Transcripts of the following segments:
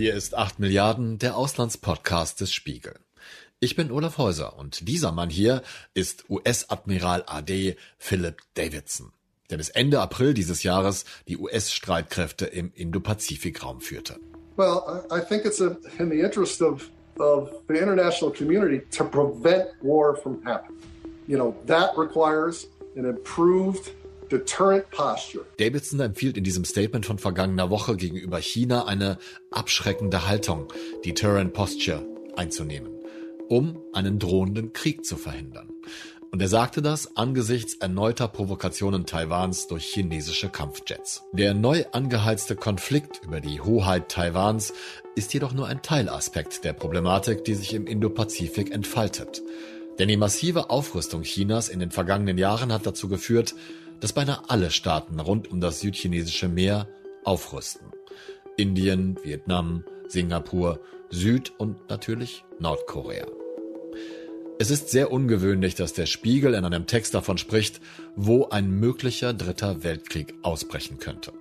Hier ist 8 Milliarden, der Auslandspodcast des Spiegel. Ich bin Olaf Häuser und dieser Mann hier ist US-Admiral AD Philip Davidson, der bis Ende April dieses Jahres die US-Streitkräfte im Indo-Pazifik-Raum führte. Well, I think it's in the interest of, of the international community to prevent war from happening. You know, that requires an improved. Davidson empfiehlt in diesem Statement von vergangener Woche gegenüber China eine abschreckende Haltung, Deterrent Posture, einzunehmen, um einen drohenden Krieg zu verhindern. Und er sagte das angesichts erneuter Provokationen Taiwans durch chinesische Kampfjets. Der neu angeheizte Konflikt über die Hoheit Taiwans ist jedoch nur ein Teilaspekt der Problematik, die sich im Indopazifik entfaltet. Denn die massive Aufrüstung Chinas in den vergangenen Jahren hat dazu geführt, dass beinahe alle Staaten rund um das südchinesische Meer aufrüsten. Indien, Vietnam, Singapur, Süd- und natürlich Nordkorea. Es ist sehr ungewöhnlich, dass der Spiegel in einem Text davon spricht, wo ein möglicher dritter Weltkrieg ausbrechen könnte.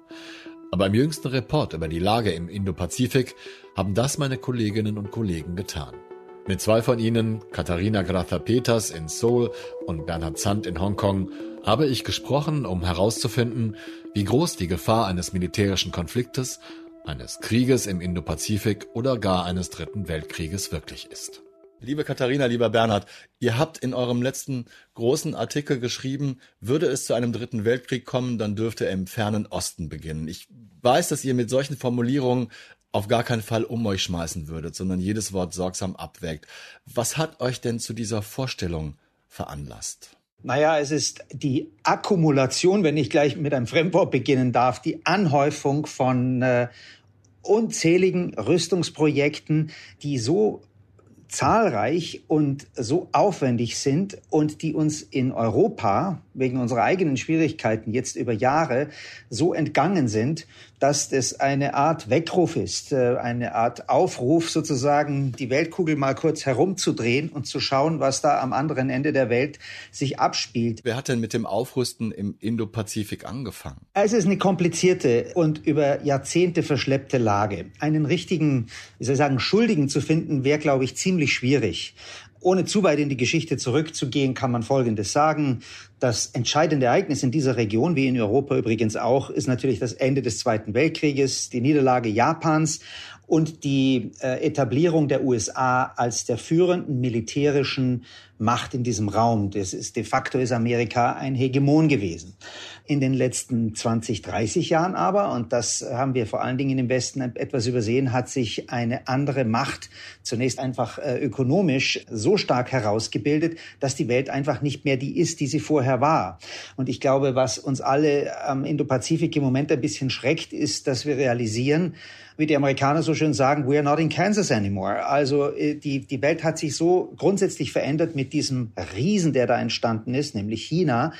Aber im jüngsten Report über die Lage im Indopazifik haben das meine Kolleginnen und Kollegen getan. Mit zwei von ihnen, Katharina Gratha-Peters in Seoul und Bernhard Zandt in Hongkong, habe ich gesprochen, um herauszufinden, wie groß die Gefahr eines militärischen Konfliktes, eines Krieges im Indopazifik oder gar eines dritten Weltkrieges wirklich ist. Liebe Katharina, lieber Bernhard, ihr habt in eurem letzten großen Artikel geschrieben, würde es zu einem dritten Weltkrieg kommen, dann dürfte er im fernen Osten beginnen. Ich weiß, dass ihr mit solchen Formulierungen auf gar keinen Fall um euch schmeißen würdet, sondern jedes Wort sorgsam abwägt. Was hat euch denn zu dieser Vorstellung veranlasst? Naja, es ist die Akkumulation, wenn ich gleich mit einem Fremdwort beginnen darf, die Anhäufung von äh, unzähligen Rüstungsprojekten, die so zahlreich und so aufwendig sind und die uns in Europa wegen unserer eigenen Schwierigkeiten jetzt über Jahre so entgangen sind, dass das eine Art Weckruf ist, äh, eine Art Aufruf sozusagen, die Weltkugel mal kurz herumzudrehen und zu schauen, was da am anderen Ende der Welt sich abspielt. Wer hat denn mit dem Aufrüsten im Indopazifik angefangen? Es ist eine komplizierte und über Jahrzehnte verschleppte Lage. Einen richtigen, wie soll ich sagen, Schuldigen zu finden, wäre, glaube ich, ziemlich schwierig. Ohne zu weit in die Geschichte zurückzugehen, kann man Folgendes sagen. Das entscheidende Ereignis in dieser Region, wie in Europa übrigens auch, ist natürlich das Ende des Zweiten Weltkrieges, die Niederlage Japans und die äh, Etablierung der USA als der führenden militärischen Macht in diesem Raum. Das ist de facto ist Amerika ein Hegemon gewesen. In den letzten 20, 30 Jahren aber, und das haben wir vor allen Dingen im Westen etwas übersehen, hat sich eine andere Macht zunächst einfach äh, ökonomisch so stark herausgebildet, dass die Welt einfach nicht mehr die ist, die sie vorher war. Und ich glaube, was uns alle am Indopazifik im Moment ein bisschen schreckt, ist, dass wir realisieren, wie die Amerikaner so schön sagen, we are not in Kansas anymore. Also äh, die, die Welt hat sich so grundsätzlich verändert mit diesem Riesen, der da entstanden ist, nämlich China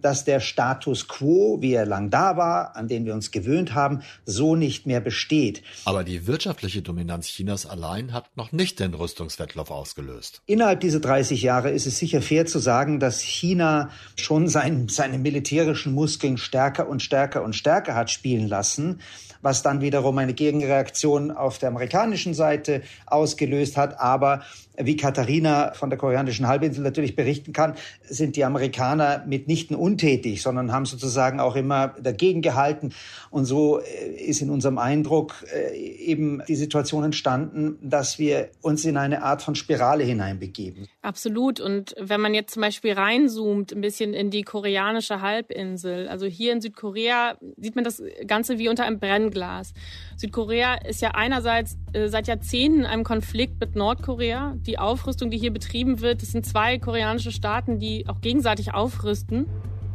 dass der Status quo, wie er lang da war, an den wir uns gewöhnt haben, so nicht mehr besteht. Aber die wirtschaftliche Dominanz Chinas allein hat noch nicht den Rüstungswettlauf ausgelöst. Innerhalb dieser 30 Jahre ist es sicher fair zu sagen, dass China schon sein, seine militärischen Muskeln stärker und stärker und stärker hat spielen lassen was dann wiederum eine Gegenreaktion auf der amerikanischen Seite ausgelöst hat. Aber wie Katharina von der koreanischen Halbinsel natürlich berichten kann, sind die Amerikaner mitnichten untätig, sondern haben sozusagen auch immer dagegen gehalten. Und so äh, ist in unserem Eindruck äh, eben die Situation entstanden, dass wir uns in eine Art von Spirale hineinbegeben. Absolut. Und wenn man jetzt zum Beispiel reinzoomt, ein bisschen in die koreanische Halbinsel, also hier in Südkorea sieht man das Ganze wie unter einem Brennglas. Südkorea ist ja einerseits äh, seit Jahrzehnten in einem Konflikt mit Nordkorea. Die Aufrüstung, die hier betrieben wird, das sind zwei koreanische Staaten, die auch gegenseitig aufrüsten.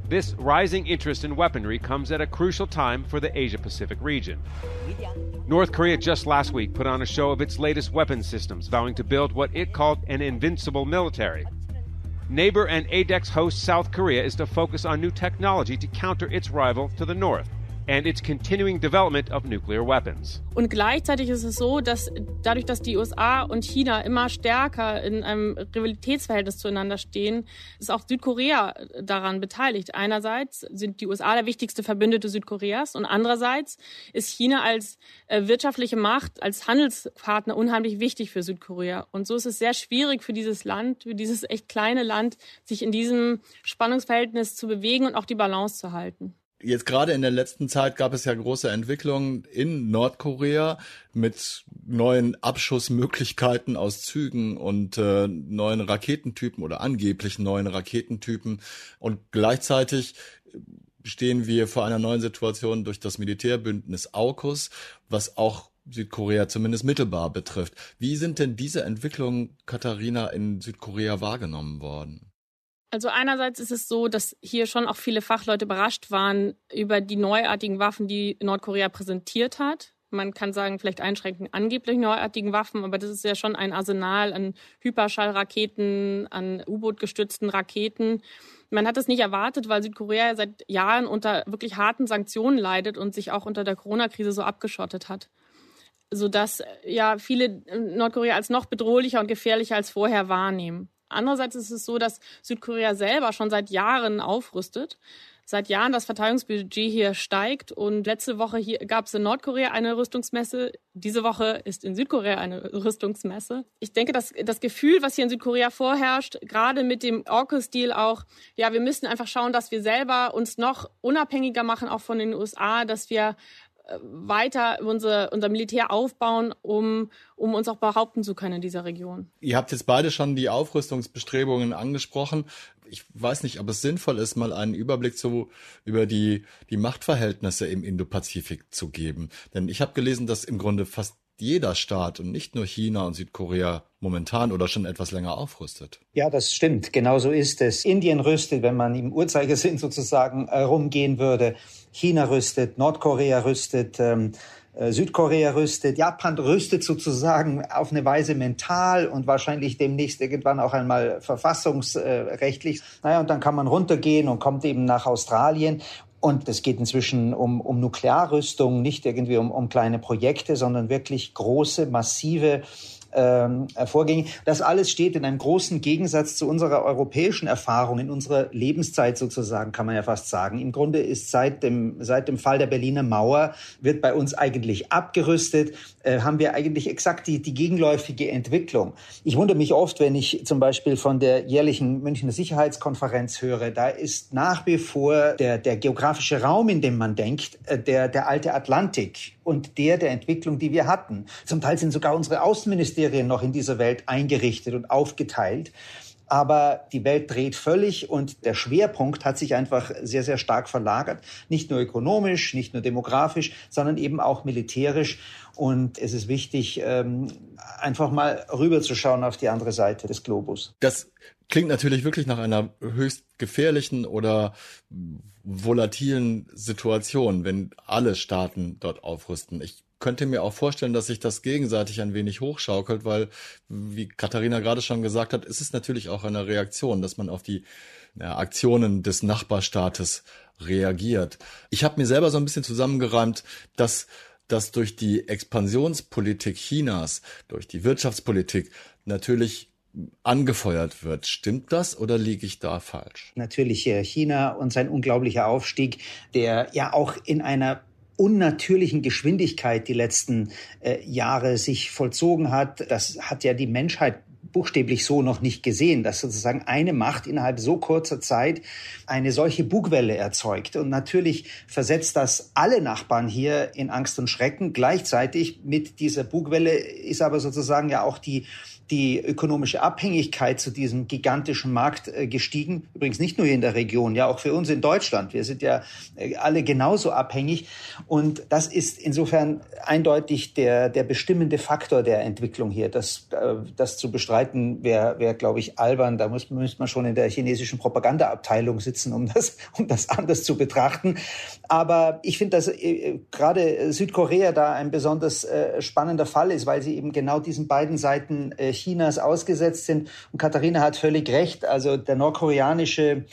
This rising interest in weaponry comes at a crucial time for the Asia Pacific region. North Korea just last week put on a show of its latest weapon systems, vowing to build what it called an invincible military. Neighbor and ADEX host South Korea is to focus on new technology to counter its rival to the north. And its continuing development of nuclear weapons. Und gleichzeitig ist es so, dass dadurch, dass die USA und China immer stärker in einem Rivalitätsverhältnis zueinander stehen, ist auch Südkorea daran beteiligt. Einerseits sind die USA der wichtigste Verbündete Südkoreas und andererseits ist China als äh, wirtschaftliche Macht, als Handelspartner unheimlich wichtig für Südkorea. Und so ist es sehr schwierig für dieses Land, für dieses echt kleine Land, sich in diesem Spannungsverhältnis zu bewegen und auch die Balance zu halten. Jetzt gerade in der letzten Zeit gab es ja große Entwicklungen in Nordkorea mit neuen Abschussmöglichkeiten aus Zügen und äh, neuen Raketentypen oder angeblich neuen Raketentypen. Und gleichzeitig stehen wir vor einer neuen Situation durch das Militärbündnis AUKUS, was auch Südkorea zumindest mittelbar betrifft. Wie sind denn diese Entwicklungen, Katharina, in Südkorea wahrgenommen worden? Also einerseits ist es so, dass hier schon auch viele Fachleute überrascht waren über die neuartigen Waffen, die Nordkorea präsentiert hat. Man kann sagen, vielleicht einschränken angeblich neuartigen Waffen, aber das ist ja schon ein Arsenal an Hyperschallraketen, an U-Boot gestützten Raketen. Man hat es nicht erwartet, weil Südkorea seit Jahren unter wirklich harten Sanktionen leidet und sich auch unter der Corona-Krise so abgeschottet hat sodass ja viele Nordkorea als noch bedrohlicher und gefährlicher als vorher wahrnehmen. Andererseits ist es so, dass Südkorea selber schon seit Jahren aufrüstet. Seit Jahren das Verteidigungsbudget hier steigt und letzte Woche gab es in Nordkorea eine Rüstungsmesse. Diese Woche ist in Südkorea eine Rüstungsmesse. Ich denke, dass das Gefühl, was hier in Südkorea vorherrscht, gerade mit dem AUKUS-Deal auch, ja, wir müssen einfach schauen, dass wir selber uns noch unabhängiger machen, auch von den USA, dass wir weiter unser, unser Militär aufbauen, um, um uns auch behaupten zu können in dieser Region. Ihr habt jetzt beide schon die Aufrüstungsbestrebungen angesprochen. Ich weiß nicht, ob es sinnvoll ist, mal einen Überblick zu, über die, die Machtverhältnisse im Indopazifik zu geben. Denn ich habe gelesen, dass im Grunde fast jeder Staat und nicht nur China und Südkorea momentan oder schon etwas länger aufrüstet. Ja, das stimmt. Genau so ist es. Indien rüstet, wenn man im Uhrzeigersinn sozusagen äh, rumgehen würde. China rüstet, Nordkorea rüstet, ähm, äh, Südkorea rüstet, Japan rüstet sozusagen auf eine Weise mental und wahrscheinlich demnächst irgendwann auch einmal verfassungsrechtlich. Naja, und dann kann man runtergehen und kommt eben nach Australien. Und es geht inzwischen um, um Nuklearrüstung, nicht irgendwie um, um kleine Projekte, sondern wirklich große, massive ähm, Vorgänge. Das alles steht in einem großen Gegensatz zu unserer europäischen Erfahrung, in unserer Lebenszeit sozusagen, kann man ja fast sagen. Im Grunde ist seit dem, seit dem Fall der Berliner Mauer, wird bei uns eigentlich abgerüstet, äh, haben wir eigentlich exakt die, die gegenläufige Entwicklung. Ich wundere mich oft, wenn ich zum Beispiel von der jährlichen Münchner Sicherheitskonferenz höre, da ist nach wie vor der, der geografische Raum, in dem man denkt, äh, der, der alte Atlantik und der der Entwicklung, die wir hatten. Zum Teil sind sogar unsere Außenministerien noch in dieser Welt eingerichtet und aufgeteilt. Aber die Welt dreht völlig und der Schwerpunkt hat sich einfach sehr, sehr stark verlagert. Nicht nur ökonomisch, nicht nur demografisch, sondern eben auch militärisch. Und es ist wichtig, ähm, einfach mal rüberzuschauen auf die andere Seite des Globus. Das klingt natürlich wirklich nach einer höchst gefährlichen oder volatilen Situation, wenn alle Staaten dort aufrüsten. Ich könnte mir auch vorstellen, dass sich das gegenseitig ein wenig hochschaukelt, weil, wie Katharina gerade schon gesagt hat, ist es natürlich auch eine Reaktion, dass man auf die ja, Aktionen des Nachbarstaates reagiert. Ich habe mir selber so ein bisschen zusammengereimt, dass dass durch die Expansionspolitik Chinas, durch die Wirtschaftspolitik natürlich angefeuert wird. Stimmt das oder liege ich da falsch? Natürlich China und sein unglaublicher Aufstieg, der ja auch in einer unnatürlichen Geschwindigkeit die letzten äh, Jahre sich vollzogen hat. Das hat ja die Menschheit buchstäblich so noch nicht gesehen, dass sozusagen eine Macht innerhalb so kurzer Zeit eine solche Bugwelle erzeugt. Und natürlich versetzt das alle Nachbarn hier in Angst und Schrecken. Gleichzeitig mit dieser Bugwelle ist aber sozusagen ja auch die die ökonomische Abhängigkeit zu diesem gigantischen Markt äh, gestiegen. Übrigens nicht nur hier in der Region, ja auch für uns in Deutschland. Wir sind ja äh, alle genauso abhängig. Und das ist insofern eindeutig der, der bestimmende Faktor der Entwicklung hier. Das, äh, das zu bestreiten wäre, wär, glaube ich, albern. Da muss, müsste man schon in der chinesischen Propagandaabteilung sitzen, um das, um das anders zu betrachten. Aber ich finde, dass gerade Südkorea da ein besonders spannender Fall ist, weil sie eben genau diesen beiden Seiten äh, Chinas ausgesetzt sind. Und Katharina hat völlig recht. Also der nordkoreanische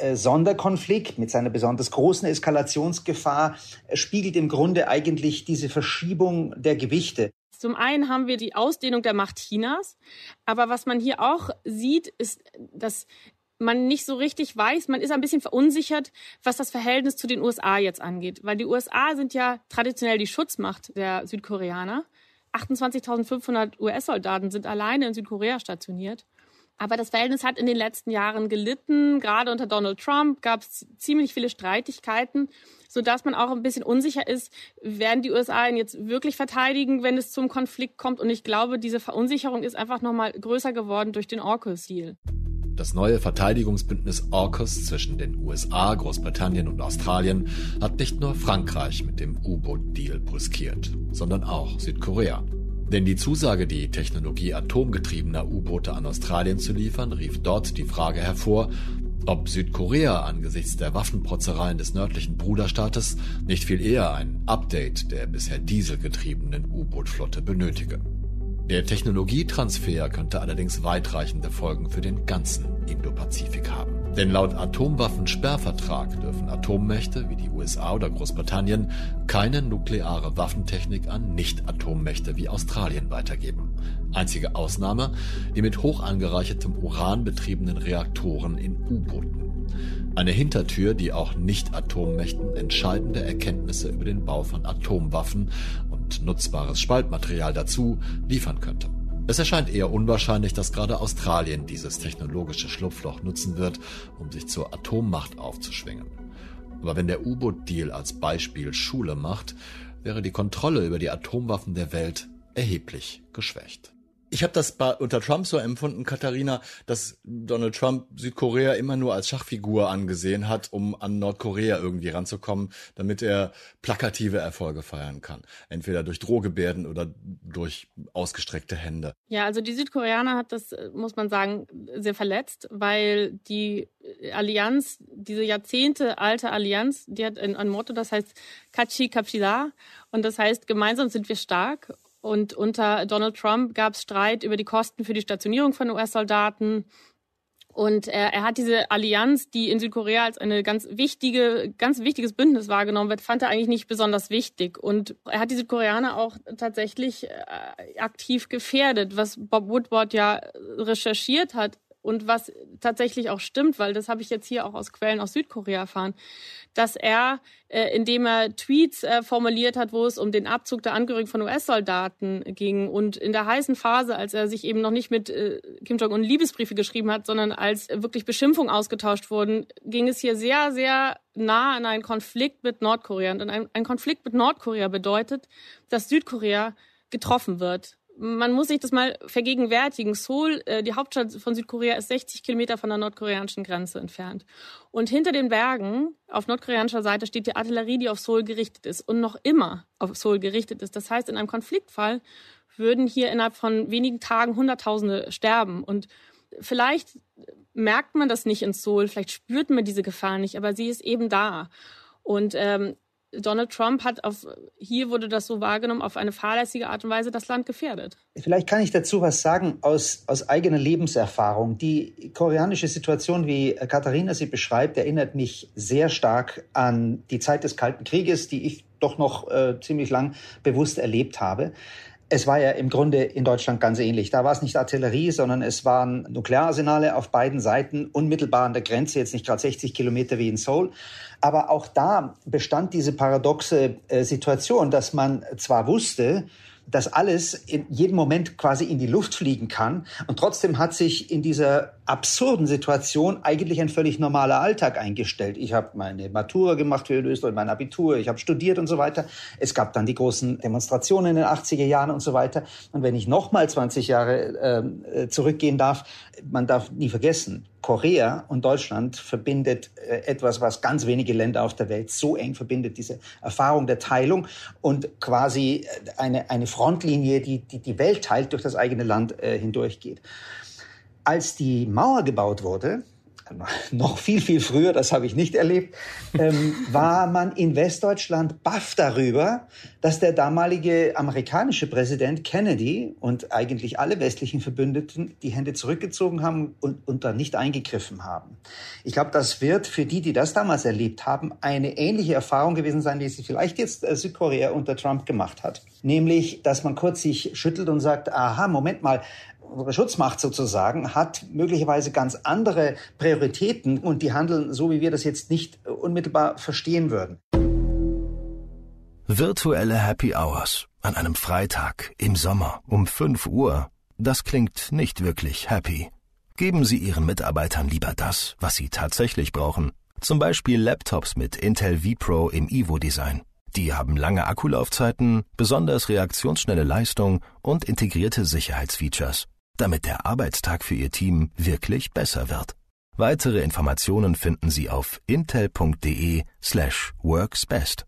äh, Sonderkonflikt mit seiner besonders großen Eskalationsgefahr äh, spiegelt im Grunde eigentlich diese Verschiebung der Gewichte. Zum einen haben wir die Ausdehnung der Macht Chinas, aber was man hier auch sieht, ist, dass man nicht so richtig weiß, man ist ein bisschen verunsichert, was das Verhältnis zu den USA jetzt angeht, weil die USA sind ja traditionell die Schutzmacht der Südkoreaner. 28.500 US-Soldaten sind alleine in Südkorea stationiert. Aber das Verhältnis hat in den letzten Jahren gelitten. Gerade unter Donald Trump gab es ziemlich viele Streitigkeiten, sodass man auch ein bisschen unsicher ist, werden die USA ihn jetzt wirklich verteidigen, wenn es zum Konflikt kommt. Und ich glaube, diese Verunsicherung ist einfach nochmal größer geworden durch den AUKUS-Deal. Das neue Verteidigungsbündnis AUKUS zwischen den USA, Großbritannien und Australien hat nicht nur Frankreich mit dem U-Boot-Deal brüskiert, sondern auch Südkorea. Denn die Zusage, die Technologie atomgetriebener U-Boote an Australien zu liefern, rief dort die Frage hervor, ob Südkorea angesichts der Waffenprotzereien des nördlichen Bruderstaates nicht viel eher ein Update der bisher dieselgetriebenen U-Boot-Flotte benötige. Der Technologietransfer könnte allerdings weitreichende Folgen für den ganzen Indopazifik haben. Denn laut Atomwaffensperrvertrag dürfen Atommächte wie die USA oder Großbritannien keine nukleare Waffentechnik an Nicht-Atommächte wie Australien weitergeben. Einzige Ausnahme die mit hoch angereichertem Uran betriebenen Reaktoren in U-Booten. Eine Hintertür, die auch Nicht-Atommächten entscheidende Erkenntnisse über den Bau von Atomwaffen und nutzbares Spaltmaterial dazu liefern könnte. Es erscheint eher unwahrscheinlich, dass gerade Australien dieses technologische Schlupfloch nutzen wird, um sich zur Atommacht aufzuschwingen. Aber wenn der U-Boot-Deal als Beispiel Schule macht, wäre die Kontrolle über die Atomwaffen der Welt erheblich geschwächt. Ich habe das bei, unter Trump so empfunden, Katharina, dass Donald Trump Südkorea immer nur als Schachfigur angesehen hat, um an Nordkorea irgendwie ranzukommen, damit er plakative Erfolge feiern kann. Entweder durch Drohgebärden oder durch ausgestreckte Hände. Ja, also die Südkoreaner hat das, muss man sagen, sehr verletzt, weil die Allianz, diese Jahrzehnte alte Allianz, die hat ein, ein Motto, das heißt Kachi Kapila und das heißt, gemeinsam sind wir stark. Und unter Donald Trump gab es Streit über die Kosten für die Stationierung von US-Soldaten. Und er, er hat diese Allianz, die in Südkorea als eine ganz wichtige, ganz wichtiges Bündnis wahrgenommen wird, fand er eigentlich nicht besonders wichtig. Und er hat die Südkoreaner auch tatsächlich äh, aktiv gefährdet, was Bob Woodward ja recherchiert hat und was tatsächlich auch stimmt, weil das habe ich jetzt hier auch aus Quellen aus Südkorea erfahren, dass er, äh, indem er Tweets äh, formuliert hat, wo es um den Abzug der Angehörigen von US-Soldaten ging und in der heißen Phase, als er sich eben noch nicht mit äh, Kim Jong-un Liebesbriefe geschrieben hat, sondern als wirklich Beschimpfungen ausgetauscht wurden, ging es hier sehr, sehr nah an einen Konflikt mit Nordkorea. Und ein, ein Konflikt mit Nordkorea bedeutet, dass Südkorea getroffen wird man muss sich das mal vergegenwärtigen. Seoul, äh, die Hauptstadt von Südkorea, ist 60 Kilometer von der nordkoreanischen Grenze entfernt. Und hinter den Bergen auf nordkoreanischer Seite steht die Artillerie, die auf Seoul gerichtet ist und noch immer auf Seoul gerichtet ist. Das heißt, in einem Konfliktfall würden hier innerhalb von wenigen Tagen Hunderttausende sterben. Und vielleicht merkt man das nicht in Seoul, vielleicht spürt man diese Gefahr nicht, aber sie ist eben da. Und ähm, Donald Trump hat auf, hier wurde das so wahrgenommen, auf eine fahrlässige Art und Weise das Land gefährdet. Vielleicht kann ich dazu was sagen aus, aus eigener Lebenserfahrung. Die koreanische Situation, wie Katharina sie beschreibt, erinnert mich sehr stark an die Zeit des Kalten Krieges, die ich doch noch äh, ziemlich lang bewusst erlebt habe. Es war ja im Grunde in Deutschland ganz ähnlich. Da war es nicht Artillerie, sondern es waren Nukleararsenale auf beiden Seiten, unmittelbar an der Grenze, jetzt nicht gerade 60 Kilometer wie in Seoul. Aber auch da bestand diese paradoxe äh, Situation, dass man zwar wusste, dass alles in jedem Moment quasi in die Luft fliegen kann. Und trotzdem hat sich in dieser absurden Situation eigentlich ein völlig normaler Alltag eingestellt. Ich habe meine Matura gemacht für Österreich, mein Abitur, ich habe studiert und so weiter. Es gab dann die großen Demonstrationen in den 80er Jahren und so weiter. Und wenn ich nochmal 20 Jahre ähm, äh, zurückgehen darf, man darf nie vergessen, Korea und Deutschland verbindet äh, etwas, was ganz wenige Länder auf der Welt so eng verbindet, diese Erfahrung der Teilung und quasi äh, eine, eine Frontlinie, die, die die Welt teilt, durch das eigene Land äh, hindurchgeht. Als die Mauer gebaut wurde, noch viel, viel früher, das habe ich nicht erlebt, ähm, war man in Westdeutschland baff darüber, dass der damalige amerikanische Präsident Kennedy und eigentlich alle westlichen Verbündeten die Hände zurückgezogen haben und, und da nicht eingegriffen haben. Ich glaube, das wird für die, die das damals erlebt haben, eine ähnliche Erfahrung gewesen sein, wie sie vielleicht jetzt äh, Südkorea unter Trump gemacht hat. Nämlich, dass man kurz sich schüttelt und sagt, aha, Moment mal, unsere Schutzmacht sozusagen hat möglicherweise ganz andere Prioritäten und die handeln so, wie wir das jetzt nicht unmittelbar verstehen würden. Virtuelle Happy Hours an einem Freitag im Sommer um 5 Uhr. Das klingt nicht wirklich happy. Geben Sie Ihren Mitarbeitern lieber das, was sie tatsächlich brauchen. Zum Beispiel Laptops mit Intel vPro im Ivo-Design. Die haben lange Akkulaufzeiten, besonders reaktionsschnelle Leistung und integrierte Sicherheitsfeatures damit der Arbeitstag für Ihr Team wirklich besser wird. Weitere Informationen finden Sie auf intel.de slash worksbest.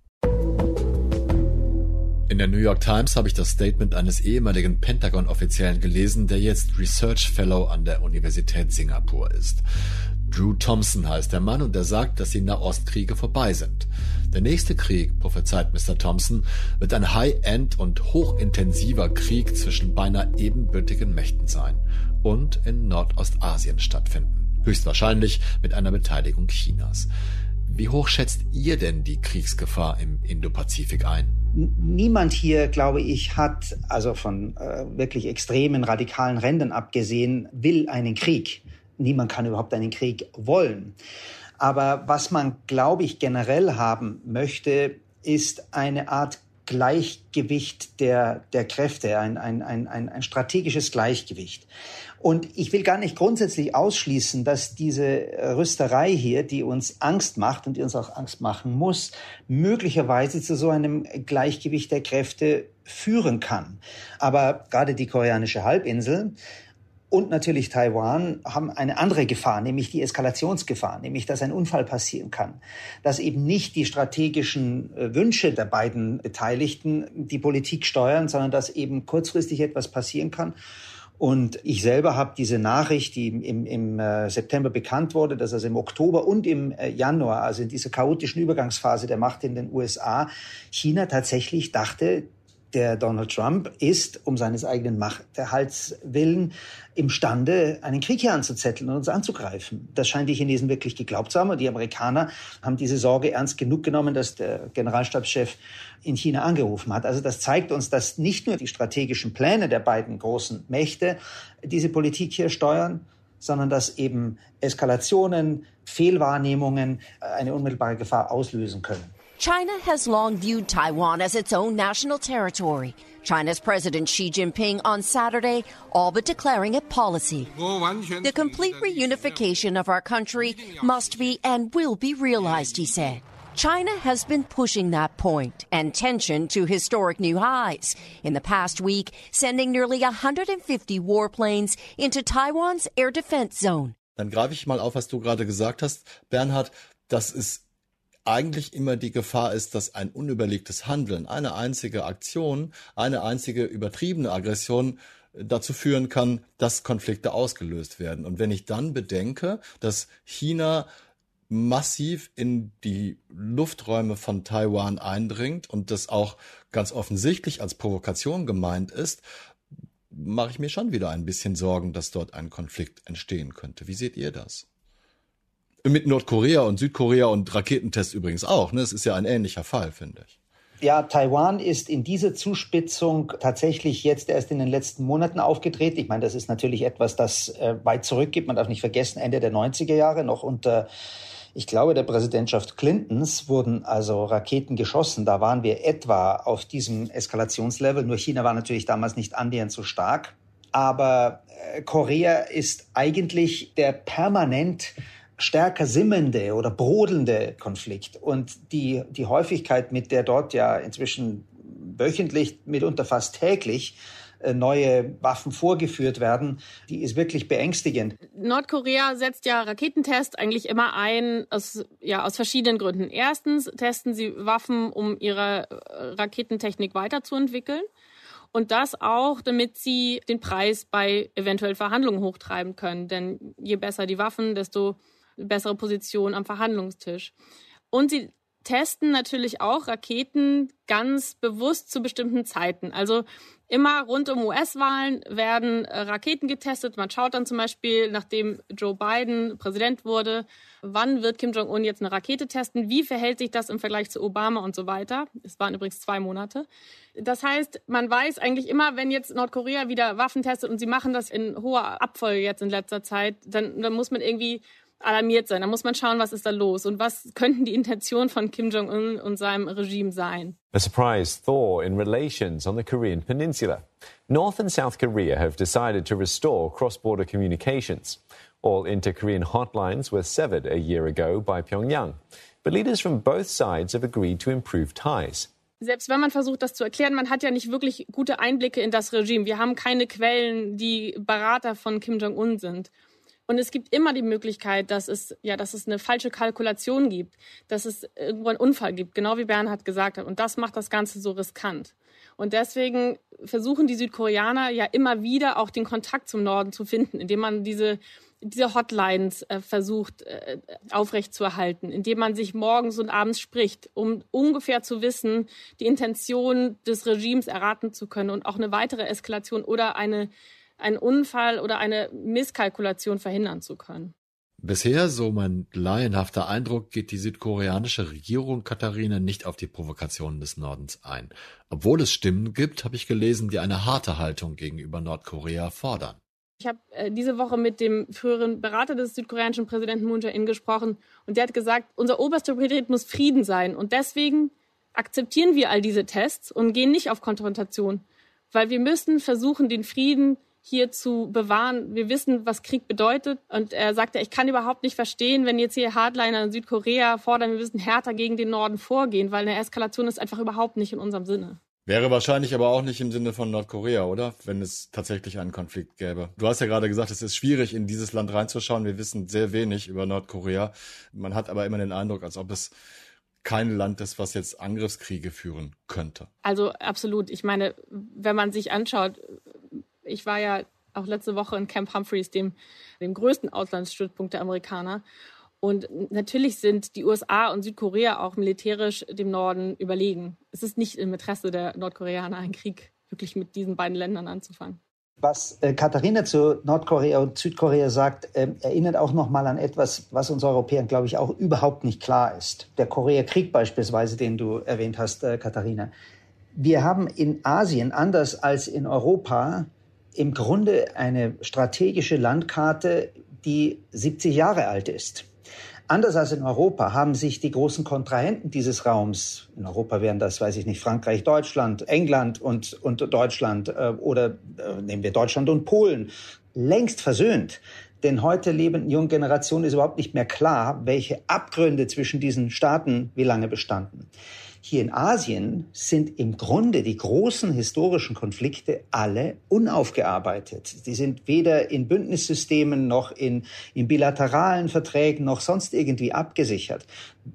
In der New York Times habe ich das Statement eines ehemaligen Pentagon-Offiziellen gelesen, der jetzt Research Fellow an der Universität Singapur ist. Drew Thompson heißt der Mann und er sagt, dass die Nahostkriege vorbei sind. Der nächste Krieg, prophezeit Mr. Thompson, wird ein High-End und hochintensiver Krieg zwischen beinahe ebenbürtigen Mächten sein und in Nordostasien stattfinden. Höchstwahrscheinlich mit einer Beteiligung Chinas. Wie hoch schätzt ihr denn die Kriegsgefahr im Indopazifik ein? Niemand hier, glaube ich, hat, also von äh, wirklich extremen, radikalen Rändern abgesehen, will einen Krieg. Niemand kann überhaupt einen Krieg wollen. Aber was man, glaube ich, generell haben möchte, ist eine Art Gleichgewicht der, der Kräfte, ein, ein, ein, ein strategisches Gleichgewicht. Und ich will gar nicht grundsätzlich ausschließen, dass diese Rüsterei hier, die uns Angst macht und die uns auch Angst machen muss, möglicherweise zu so einem Gleichgewicht der Kräfte führen kann. Aber gerade die koreanische Halbinsel und natürlich Taiwan haben eine andere Gefahr, nämlich die Eskalationsgefahr, nämlich dass ein Unfall passieren kann, dass eben nicht die strategischen äh, Wünsche der beiden Beteiligten die Politik steuern, sondern dass eben kurzfristig etwas passieren kann. Und ich selber habe diese Nachricht, die im, im äh, September bekannt wurde, dass also im Oktober und im äh, Januar, also in dieser chaotischen Übergangsphase der Macht in den USA, China tatsächlich dachte, der Donald Trump ist um seines eigenen Machterhalts willen imstande, einen Krieg hier anzuzetteln und uns anzugreifen. Das scheint die Chinesen wirklich geglaubt zu haben. Und die Amerikaner haben diese Sorge ernst genug genommen, dass der Generalstabschef in China angerufen hat. Also das zeigt uns, dass nicht nur die strategischen Pläne der beiden großen Mächte diese Politik hier steuern, sondern dass eben Eskalationen, Fehlwahrnehmungen eine unmittelbare Gefahr auslösen können. China has long viewed Taiwan as its own national territory. China's President Xi Jinping on Saturday all but declaring it policy. The complete reunification of our country must be and will be realized, he said. China has been pushing that point and tension to historic new highs. In the past week, sending nearly 150 warplanes into Taiwan's air defense zone. Dann greife ich mal auf, was du gerade gesagt hast, Bernhard. Das ist eigentlich immer die Gefahr ist, dass ein unüberlegtes Handeln, eine einzige Aktion, eine einzige übertriebene Aggression äh, dazu führen kann, dass Konflikte ausgelöst werden. Und wenn ich dann bedenke, dass China massiv in die Lufträume von Taiwan eindringt und das auch ganz offensichtlich als Provokation gemeint ist, mache ich mir schon wieder ein bisschen Sorgen, dass dort ein Konflikt entstehen könnte. Wie seht ihr das? Mit Nordkorea und Südkorea und Raketentests übrigens auch. Ne? Es ist ja ein ähnlicher Fall, finde ich. Ja, Taiwan ist in dieser Zuspitzung tatsächlich jetzt erst in den letzten Monaten aufgetreten. Ich meine, das ist natürlich etwas, das äh, weit zurückgeht. Man darf nicht vergessen, Ende der 90er Jahre noch unter ich glaube, der Präsidentschaft Clintons wurden also Raketen geschossen. Da waren wir etwa auf diesem Eskalationslevel. Nur China war natürlich damals nicht annähernd so stark. Aber äh, Korea ist eigentlich der permanent stärker simmende oder brodelnde Konflikt und die, die Häufigkeit, mit der dort ja inzwischen wöchentlich, mitunter fast täglich äh, neue Waffen vorgeführt werden, die ist wirklich beängstigend. Nordkorea setzt ja Raketentests eigentlich immer ein aus, ja, aus verschiedenen Gründen. Erstens testen sie Waffen, um ihre äh, Raketentechnik weiterzuentwickeln. Und das auch, damit sie den Preis bei eventuell Verhandlungen hochtreiben können. Denn je besser die Waffen, desto bessere Position am Verhandlungstisch. Und sie testen natürlich auch Raketen ganz bewusst zu bestimmten Zeiten. Also immer rund um US-Wahlen werden äh, Raketen getestet. Man schaut dann zum Beispiel, nachdem Joe Biden Präsident wurde, wann wird Kim Jong-un jetzt eine Rakete testen? Wie verhält sich das im Vergleich zu Obama und so weiter? Es waren übrigens zwei Monate. Das heißt, man weiß eigentlich immer, wenn jetzt Nordkorea wieder Waffen testet und sie machen das in hoher Abfolge jetzt in letzter Zeit, dann, dann muss man irgendwie alarmiert sein. Da muss man schauen, was ist da los und was könnten die Intentionen von Kim Jong-un und seinem Regime sein. A surprise thaw in relations on the Korean peninsula. North and South Korea have decided to restore cross-border communications. All inter-Korean hotlines were severed a year ago by Pyongyang. But leaders from both sides have agreed to improve ties selbst wenn man versucht, das zu erklären, man hat ja nicht wirklich gute Einblicke in das Regime. Wir haben keine Quellen, die Berater von Kim Jong-un sind. Und es gibt immer die Möglichkeit, dass es, ja, dass es eine falsche Kalkulation gibt, dass es irgendwo einen Unfall gibt, genau wie Bernhard gesagt hat. Und das macht das Ganze so riskant. Und deswegen versuchen die Südkoreaner ja immer wieder auch den Kontakt zum Norden zu finden, indem man diese, diese Hotlines äh, versucht äh, aufrechtzuerhalten, indem man sich morgens und abends spricht, um ungefähr zu wissen, die Intention des Regimes erraten zu können und auch eine weitere Eskalation oder eine einen Unfall oder eine Misskalkulation verhindern zu können. Bisher, so mein laienhafter Eindruck, geht die südkoreanische Regierung Katharina nicht auf die Provokationen des Nordens ein. Obwohl es Stimmen gibt, habe ich gelesen, die eine harte Haltung gegenüber Nordkorea fordern. Ich habe äh, diese Woche mit dem früheren Berater des südkoreanischen Präsidenten Moon Jae-in gesprochen und der hat gesagt, unser oberster Priorität muss Frieden sein und deswegen akzeptieren wir all diese Tests und gehen nicht auf Konfrontation, weil wir müssen versuchen, den Frieden hier zu bewahren. Wir wissen, was Krieg bedeutet. Und er sagte, ich kann überhaupt nicht verstehen, wenn jetzt hier Hardliner in Südkorea fordern, wir müssen härter gegen den Norden vorgehen, weil eine Eskalation ist einfach überhaupt nicht in unserem Sinne. Wäre wahrscheinlich aber auch nicht im Sinne von Nordkorea, oder? Wenn es tatsächlich einen Konflikt gäbe. Du hast ja gerade gesagt, es ist schwierig, in dieses Land reinzuschauen. Wir wissen sehr wenig über Nordkorea. Man hat aber immer den Eindruck, als ob es kein Land ist, was jetzt Angriffskriege führen könnte. Also absolut. Ich meine, wenn man sich anschaut, ich war ja auch letzte Woche in Camp Humphreys, dem, dem größten Auslandsstützpunkt der Amerikaner. Und natürlich sind die USA und Südkorea auch militärisch dem Norden überlegen. Es ist nicht im Interesse der Nordkoreaner, einen Krieg wirklich mit diesen beiden Ländern anzufangen. Was äh, Katharina zu Nordkorea und Südkorea sagt, äh, erinnert auch noch mal an etwas, was uns Europäern, glaube ich, auch überhaupt nicht klar ist. Der Koreakrieg beispielsweise, den du erwähnt hast, äh, Katharina. Wir haben in Asien, anders als in Europa, im Grunde eine strategische Landkarte, die 70 Jahre alt ist. Anders als in Europa haben sich die großen Kontrahenten dieses Raums, in Europa wären das, weiß ich nicht, Frankreich, Deutschland, England und, und Deutschland äh, oder äh, nehmen wir Deutschland und Polen, längst versöhnt. Denn heute lebenden jungen Generationen ist überhaupt nicht mehr klar, welche Abgründe zwischen diesen Staaten wie lange bestanden. Hier in Asien sind im Grunde die großen historischen Konflikte alle unaufgearbeitet. Die sind weder in Bündnissystemen noch in, in bilateralen Verträgen noch sonst irgendwie abgesichert.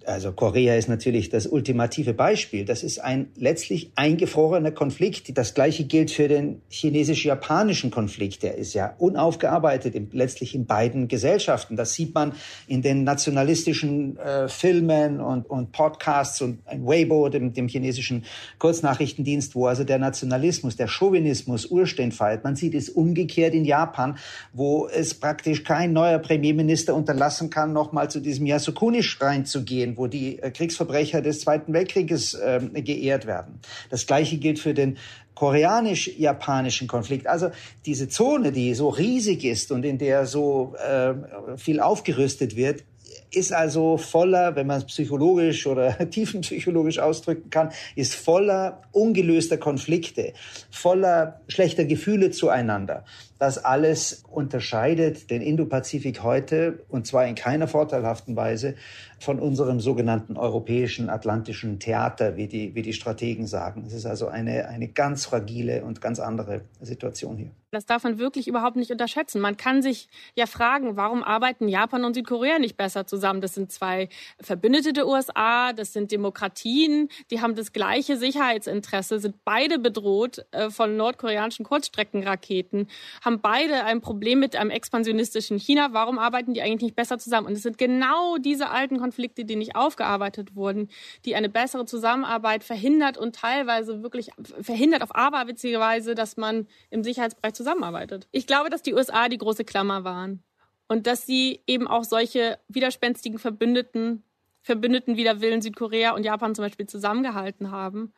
Also Korea ist natürlich das ultimative Beispiel. Das ist ein letztlich eingefrorener Konflikt. Das gleiche gilt für den chinesisch-japanischen Konflikt. Der ist ja unaufgearbeitet, im, letztlich in beiden Gesellschaften. Das sieht man in den nationalistischen äh, Filmen und, und Podcasts und Weibo, dem, dem chinesischen Kurznachrichtendienst, wo also der Nationalismus, der Chauvinismus Urstein feiert. Man sieht es umgekehrt in Japan, wo es praktisch kein neuer Premierminister unterlassen kann, nochmal zu diesem Yasukuni-Schrein zu gehen gehen, wo die äh, Kriegsverbrecher des Zweiten Weltkrieges äh, geehrt werden. Das Gleiche gilt für den koreanisch-japanischen Konflikt. Also diese Zone, die so riesig ist und in der so äh, viel aufgerüstet wird, ist also voller, wenn man es psychologisch oder tiefenpsychologisch ausdrücken kann, ist voller ungelöster Konflikte, voller schlechter Gefühle zueinander. Das alles unterscheidet den Indopazifik heute, und zwar in keiner vorteilhaften Weise, von unserem sogenannten europäischen atlantischen Theater, wie die, wie die Strategen sagen. Es ist also eine, eine ganz fragile und ganz andere Situation hier. Das darf man wirklich überhaupt nicht unterschätzen. Man kann sich ja fragen, warum arbeiten Japan und Südkorea nicht besser zusammen? Das sind zwei Verbündete der USA, das sind Demokratien, die haben das gleiche Sicherheitsinteresse, sind beide bedroht äh, von nordkoreanischen Kurzstreckenraketen, haben beide ein Problem mit einem expansionistischen China. Warum arbeiten die eigentlich nicht besser zusammen? Und es sind genau diese alten Konflikte, die nicht aufgearbeitet wurden, die eine bessere Zusammenarbeit verhindert und teilweise wirklich verhindert auf aberwitzige Weise, dass man im Sicherheitsbereich zusammenarbeitet. Ich glaube, dass die USA die große Klammer waren und dass sie eben auch solche widerspenstigen Verbündeten, Verbündeten wider Willen Südkorea und Japan zum Beispiel zusammengehalten haben.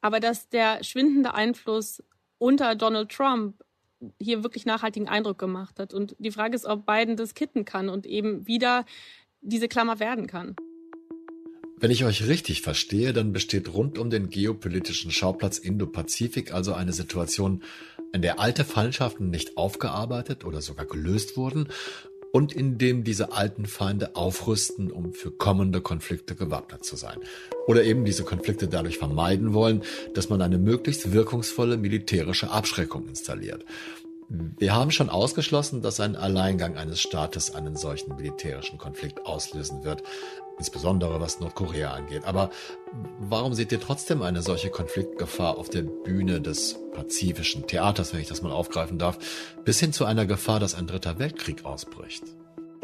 Aber dass der schwindende Einfluss unter Donald Trump hier wirklich nachhaltigen Eindruck gemacht hat. Und die Frage ist, ob Biden das kitten kann und eben wieder diese Klammer werden kann. Wenn ich euch richtig verstehe, dann besteht rund um den geopolitischen Schauplatz Indo-Pazifik also eine Situation, in der alte Feindschaften nicht aufgearbeitet oder sogar gelöst wurden und in dem diese alten Feinde aufrüsten, um für kommende Konflikte gewappnet zu sein. Oder eben diese Konflikte dadurch vermeiden wollen, dass man eine möglichst wirkungsvolle militärische Abschreckung installiert. Wir haben schon ausgeschlossen, dass ein Alleingang eines Staates einen solchen militärischen Konflikt auslösen wird, insbesondere was Nordkorea angeht. Aber warum seht ihr trotzdem eine solche Konfliktgefahr auf der Bühne des pazifischen Theaters, wenn ich das mal aufgreifen darf, bis hin zu einer Gefahr, dass ein dritter Weltkrieg ausbricht?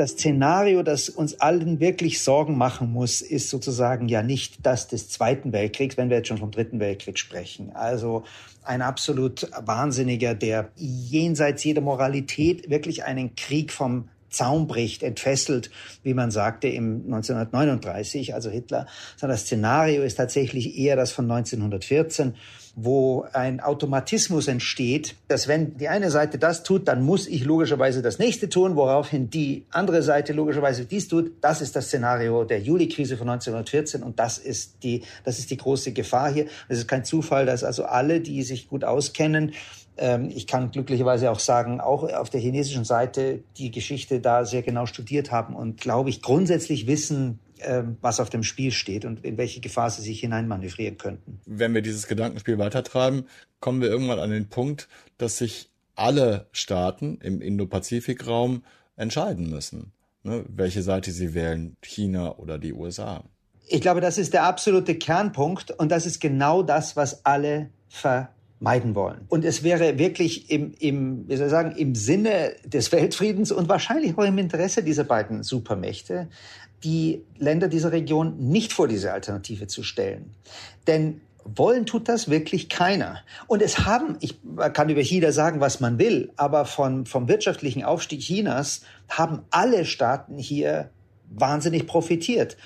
Das Szenario, das uns allen wirklich Sorgen machen muss, ist sozusagen ja nicht das des Zweiten Weltkriegs, wenn wir jetzt schon vom Dritten Weltkrieg sprechen. Also ein absolut Wahnsinniger, der jenseits jeder Moralität wirklich einen Krieg vom Zaun bricht, entfesselt, wie man sagte im 1939, also Hitler, sondern das Szenario ist tatsächlich eher das von 1914 wo ein Automatismus entsteht, dass wenn die eine Seite das tut, dann muss ich logischerweise das nächste tun, woraufhin die andere Seite logischerweise dies tut. Das ist das Szenario der Juli-Krise von 1914 und das ist die, das ist die große Gefahr hier. Es ist kein Zufall, dass also alle, die sich gut auskennen, ähm, ich kann glücklicherweise auch sagen, auch auf der chinesischen Seite die Geschichte da sehr genau studiert haben und, glaube ich, grundsätzlich wissen, was auf dem Spiel steht und in welche Gefahr sie sich hineinmanövrieren könnten. Wenn wir dieses Gedankenspiel weitertreiben, kommen wir irgendwann an den Punkt, dass sich alle Staaten im Indo-Pazifik-Raum entscheiden müssen, ne, welche Seite sie wählen, China oder die USA. Ich glaube, das ist der absolute Kernpunkt und das ist genau das, was alle vermeiden wollen. Und es wäre wirklich im, im, wie soll ich sagen, im Sinne des Weltfriedens und wahrscheinlich auch im Interesse dieser beiden Supermächte, die Länder dieser Region nicht vor diese Alternative zu stellen. Denn wollen tut das wirklich keiner. Und es haben, ich kann über China sagen, was man will, aber von, vom wirtschaftlichen Aufstieg Chinas haben alle Staaten hier wahnsinnig profitiert.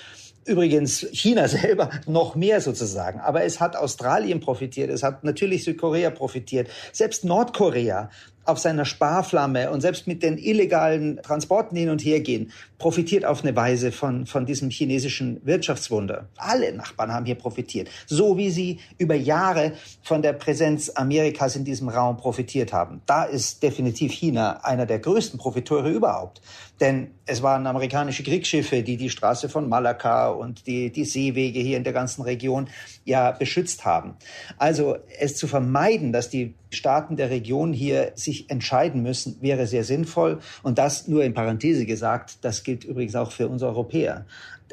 Übrigens China selber noch mehr sozusagen. Aber es hat Australien profitiert, es hat natürlich Südkorea profitiert, selbst Nordkorea auf seiner Sparflamme und selbst mit den illegalen Transporten hin und her gehen, profitiert auf eine Weise von, von diesem chinesischen Wirtschaftswunder. Alle Nachbarn haben hier profitiert, so wie sie über Jahre von der Präsenz Amerikas in diesem Raum profitiert haben. Da ist definitiv China einer der größten Profiteure überhaupt. Denn es waren amerikanische Kriegsschiffe, die die Straße von Malakka und die, die Seewege hier in der ganzen Region ja beschützt haben. Also es zu vermeiden, dass die Staaten der Region hier sich entscheiden müssen, wäre sehr sinnvoll. Und das nur in Parenthese gesagt, das gilt übrigens auch für uns Europäer.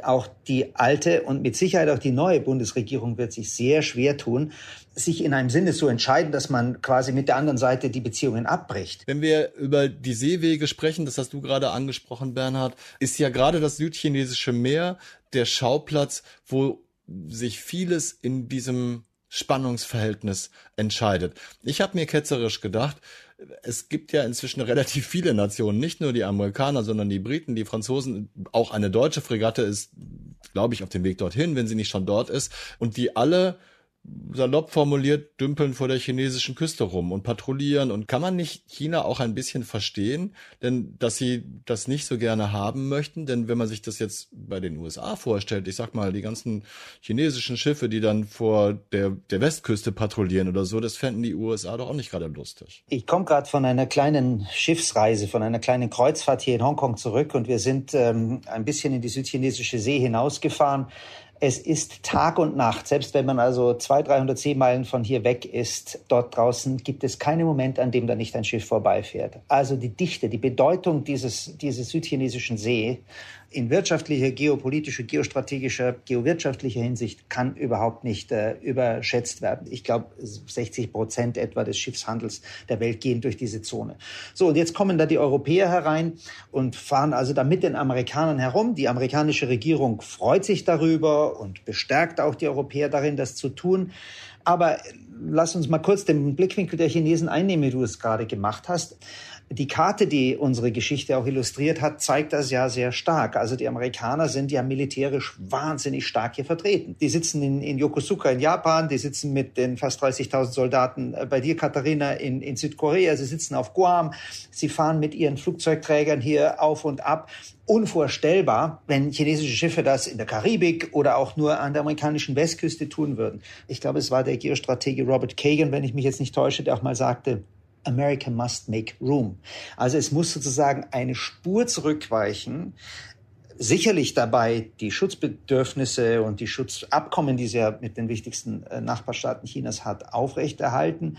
Auch die alte und mit Sicherheit auch die neue Bundesregierung wird sich sehr schwer tun, sich in einem Sinne zu entscheiden, dass man quasi mit der anderen Seite die Beziehungen abbricht. Wenn wir über die Seewege sprechen, das hast du gerade angesprochen, Bernhard, ist ja gerade das südchinesische Meer der Schauplatz, wo sich vieles in diesem Spannungsverhältnis entscheidet. Ich habe mir ketzerisch gedacht, es gibt ja inzwischen relativ viele Nationen, nicht nur die Amerikaner, sondern die Briten, die Franzosen, auch eine deutsche Fregatte ist, glaube ich, auf dem Weg dorthin, wenn sie nicht schon dort ist, und die alle salopp formuliert, dümpeln vor der chinesischen Küste rum und patrouillieren. Und kann man nicht China auch ein bisschen verstehen, denn dass sie das nicht so gerne haben möchten? Denn wenn man sich das jetzt bei den USA vorstellt, ich sag mal, die ganzen chinesischen Schiffe, die dann vor der, der Westküste patrouillieren oder so, das fänden die USA doch auch nicht gerade lustig. Ich komme gerade von einer kleinen Schiffsreise, von einer kleinen Kreuzfahrt hier in Hongkong zurück und wir sind ähm, ein bisschen in die südchinesische See hinausgefahren es ist Tag und Nacht. Selbst wenn man also 200, 300 Seemeilen von hier weg ist, dort draußen gibt es keinen Moment, an dem da nicht ein Schiff vorbeifährt. Also die Dichte, die Bedeutung dieses, dieses südchinesischen See in wirtschaftlicher, geopolitischer, geostrategischer, geowirtschaftlicher Hinsicht kann überhaupt nicht äh, überschätzt werden. Ich glaube, 60 Prozent etwa des Schiffshandels der Welt gehen durch diese Zone. So, und jetzt kommen da die Europäer herein und fahren also da mit den Amerikanern herum. Die amerikanische Regierung freut sich darüber und bestärkt auch die Europäer darin, das zu tun. Aber lass uns mal kurz den Blickwinkel der Chinesen einnehmen, wie du es gerade gemacht hast. Die Karte, die unsere Geschichte auch illustriert hat, zeigt das ja sehr stark. Also die Amerikaner sind ja militärisch wahnsinnig stark hier vertreten. Die sitzen in, in Yokosuka in Japan, die sitzen mit den fast 30.000 Soldaten äh, bei dir, Katharina, in, in Südkorea, sie sitzen auf Guam, sie fahren mit ihren Flugzeugträgern hier auf und ab unvorstellbar, wenn chinesische Schiffe das in der Karibik oder auch nur an der amerikanischen Westküste tun würden. Ich glaube, es war der Geostratege Robert Kagan, wenn ich mich jetzt nicht täusche, der auch mal sagte, America must make room. Also es muss sozusagen eine Spur zurückweichen, sicherlich dabei die Schutzbedürfnisse und die Schutzabkommen, die sie ja mit den wichtigsten äh, Nachbarstaaten Chinas hat, aufrechterhalten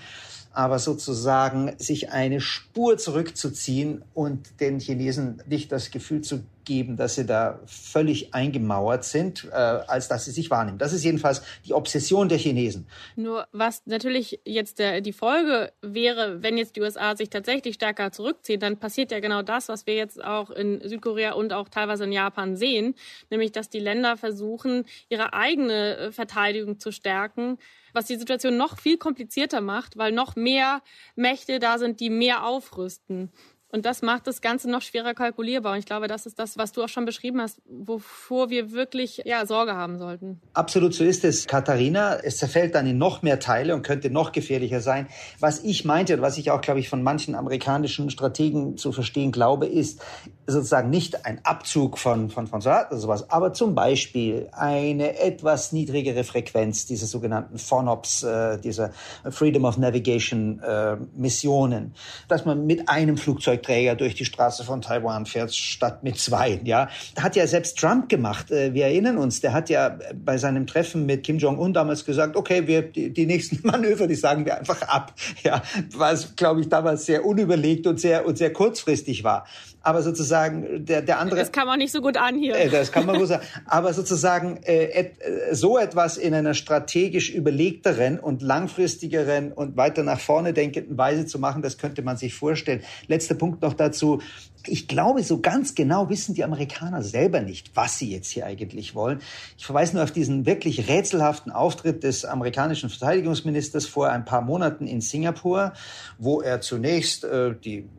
aber sozusagen sich eine Spur zurückzuziehen und den Chinesen nicht das Gefühl zu geben, dass sie da völlig eingemauert sind, äh, als dass sie sich wahrnehmen. Das ist jedenfalls die Obsession der Chinesen. Nur was natürlich jetzt der, die Folge wäre, wenn jetzt die USA sich tatsächlich stärker zurückziehen, dann passiert ja genau das, was wir jetzt auch in Südkorea und auch teilweise in Japan sehen, nämlich dass die Länder versuchen, ihre eigene äh, Verteidigung zu stärken was die Situation noch viel komplizierter macht, weil noch mehr Mächte da sind, die mehr aufrüsten. Und das macht das Ganze noch schwerer kalkulierbar. Und ich glaube, das ist das, was du auch schon beschrieben hast, wovor wir wirklich ja, Sorge haben sollten. Absolut, so ist es, Katharina. Es zerfällt dann in noch mehr Teile und könnte noch gefährlicher sein. Was ich meinte und was ich auch, glaube ich, von manchen amerikanischen Strategen zu verstehen glaube, ist sozusagen nicht ein Abzug von, von, von sowas, aber zum Beispiel eine etwas niedrigere Frequenz dieser sogenannten FONOPS, äh, dieser Freedom of Navigation äh, Missionen, dass man mit einem Flugzeug Flugzeugträger durch die Straße von Taiwan fährt, statt mit zwei. Ja, hat ja selbst Trump gemacht. Äh, wir erinnern uns, der hat ja bei seinem Treffen mit Kim Jong-un damals gesagt, okay, wir, die, die nächsten Manöver, die sagen wir einfach ab. Ja, was, glaube ich, damals sehr unüberlegt und sehr, und sehr kurzfristig war aber sozusagen der, der andere. Das kann man nicht so gut an hier. Äh, das kann man gut sagen. Aber sozusagen äh, et, äh, so etwas in einer strategisch überlegteren und langfristigeren und weiter nach vorne denkenden Weise zu machen, das könnte man sich vorstellen. Letzter Punkt noch dazu. Ich glaube, so ganz genau wissen die Amerikaner selber nicht, was sie jetzt hier eigentlich wollen. Ich verweise nur auf diesen wirklich rätselhaften Auftritt des amerikanischen Verteidigungsministers vor ein paar Monaten in Singapur, wo er zunächst äh, die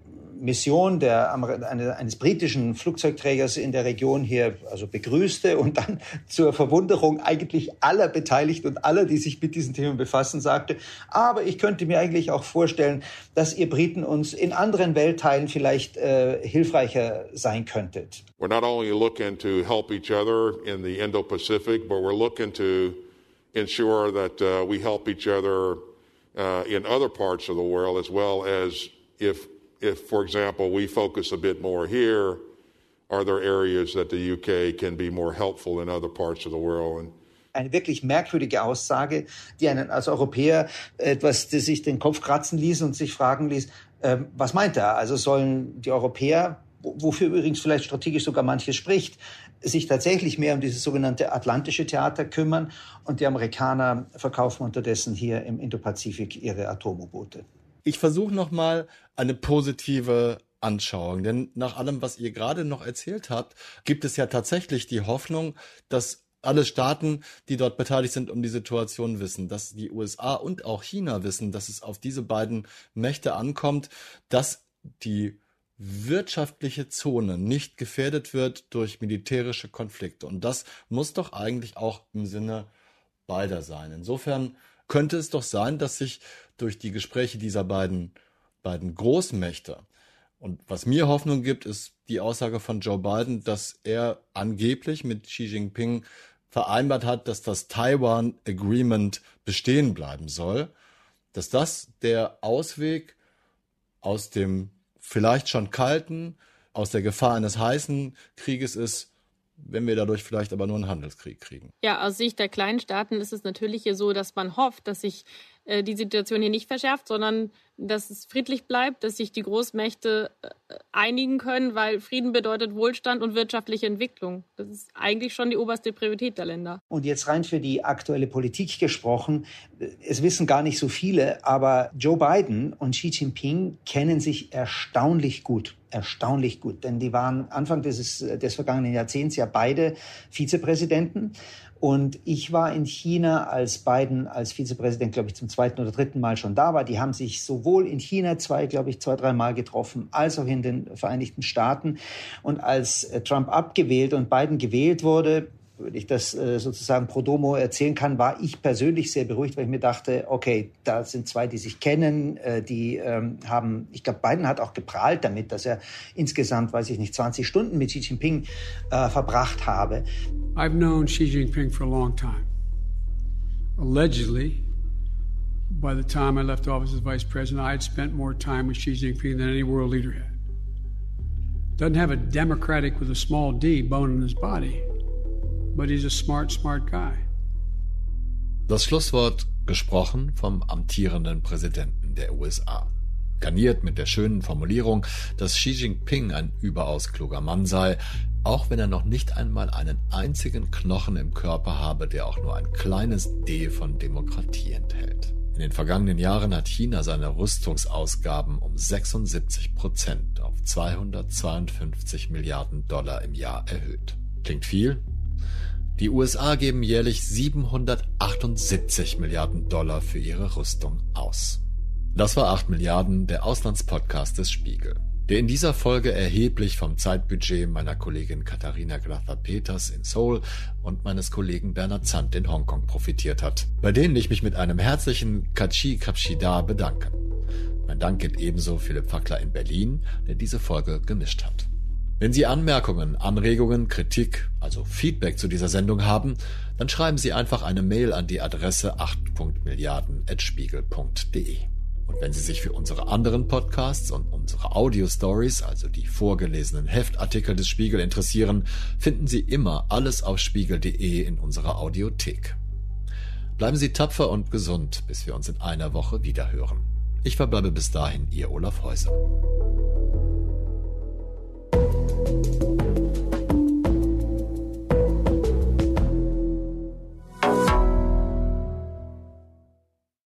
Mission der, eines britischen Flugzeugträgers in der Region hier also begrüßte und dann zur Verwunderung eigentlich aller Beteiligten und aller, die sich mit diesen Themen befassen, sagte, aber ich könnte mir eigentlich auch vorstellen, dass ihr Briten uns in anderen Weltteilen vielleicht äh, hilfreicher sein könntet. We're not only looking to help each other in the Indo-Pacific, but we're looking to ensure that uh, we help each other uh, in other parts of the world as well as if if, for example, we focus a bit more here, are there areas that the UK can be more helpful in other parts of the world? And eine wirklich merkwürdige Aussage, die einen als Europäer etwas die sich den Kopf kratzen ließ und sich fragen ließ, äh, was meint er? Also sollen die Europäer, wofür übrigens vielleicht strategisch sogar manches spricht, sich tatsächlich mehr um dieses sogenannte Atlantische Theater kümmern und die Amerikaner verkaufen unterdessen hier im Indopazifik ihre Atom-U-Boote. Ich versuche nochmal eine positive Anschauung, denn nach allem, was ihr gerade noch erzählt habt, gibt es ja tatsächlich die Hoffnung, dass alle Staaten, die dort beteiligt sind, um die Situation wissen, dass die USA und auch China wissen, dass es auf diese beiden Mächte ankommt, dass die wirtschaftliche Zone nicht gefährdet wird durch militärische Konflikte. Und das muss doch eigentlich auch im Sinne beider sein. Insofern könnte es doch sein, dass sich durch die Gespräche dieser beiden, beiden Großmächte und was mir Hoffnung gibt, ist die Aussage von Joe Biden, dass er angeblich mit Xi Jinping vereinbart hat, dass das Taiwan Agreement bestehen bleiben soll, dass das der Ausweg aus dem vielleicht schon kalten, aus der Gefahr eines heißen Krieges ist, wenn wir dadurch vielleicht aber nur einen Handelskrieg kriegen. Ja, aus Sicht der kleinen Staaten ist es natürlich hier so, dass man hofft, dass sich äh, die Situation hier nicht verschärft, sondern dass es friedlich bleibt, dass sich die Großmächte äh, einigen können, weil Frieden bedeutet Wohlstand und wirtschaftliche Entwicklung. Das ist eigentlich schon die oberste Priorität der Länder. Und jetzt rein für die aktuelle Politik gesprochen. Es wissen gar nicht so viele, aber Joe Biden und Xi Jinping kennen sich erstaunlich gut erstaunlich gut, denn die waren Anfang des, des vergangenen Jahrzehnts ja beide Vizepräsidenten. Und ich war in China, als Biden als Vizepräsident, glaube ich, zum zweiten oder dritten Mal schon da war. Die haben sich sowohl in China zwei, glaube ich, zwei, drei Mal getroffen, als auch in den Vereinigten Staaten. Und als äh, Trump abgewählt und Biden gewählt wurde, wenn ich das äh, sozusagen pro domo erzählen kann, war ich persönlich sehr beruhigt, weil ich mir dachte, okay, da sind zwei, die sich kennen, äh, die ähm, haben, ich glaube, Biden hat auch geprahlt damit, dass er insgesamt, weiß ich nicht, 20 Stunden mit Xi Jinping verbracht habe. I've known Xi Jinping for a long time. Allegedly, by the time I left office as vice president, I had spent more time with Xi Jinping than any world leader had. Doesn't have a democratic with a small d bone in his body. but he's a smart, smart guy. Das Schlusswort gesprochen vom amtierenden Präsidenten der USA. Garniert mit der schönen Formulierung, dass Xi Jinping ein überaus kluger Mann sei, auch wenn er noch nicht einmal einen einzigen Knochen im Körper habe, der auch nur ein kleines D von Demokratie enthält. In den vergangenen Jahren hat China seine Rüstungsausgaben um 76 Prozent auf 252 Milliarden Dollar im Jahr erhöht. Klingt viel? Die USA geben jährlich 778 Milliarden Dollar für ihre Rüstung aus. Das war 8 Milliarden, der Auslandspodcast des Spiegel, der in dieser Folge erheblich vom Zeitbudget meiner Kollegin Katharina Glather-Peters in Seoul und meines Kollegen Bernhard Zandt in Hongkong profitiert hat, bei denen ich mich mit einem herzlichen Kachi Kapshida bedanke. Mein Dank gilt ebenso Philipp Fackler in Berlin, der diese Folge gemischt hat. Wenn Sie Anmerkungen, Anregungen, Kritik, also Feedback zu dieser Sendung haben, dann schreiben Sie einfach eine Mail an die Adresse 8.milliarden.spiegel.de. Und wenn Sie sich für unsere anderen Podcasts und unsere Audio-Stories, also die vorgelesenen Heftartikel des Spiegel interessieren, finden Sie immer alles auf spiegel.de in unserer Audiothek. Bleiben Sie tapfer und gesund, bis wir uns in einer Woche wiederhören. Ich verbleibe bis dahin Ihr Olaf Häuser.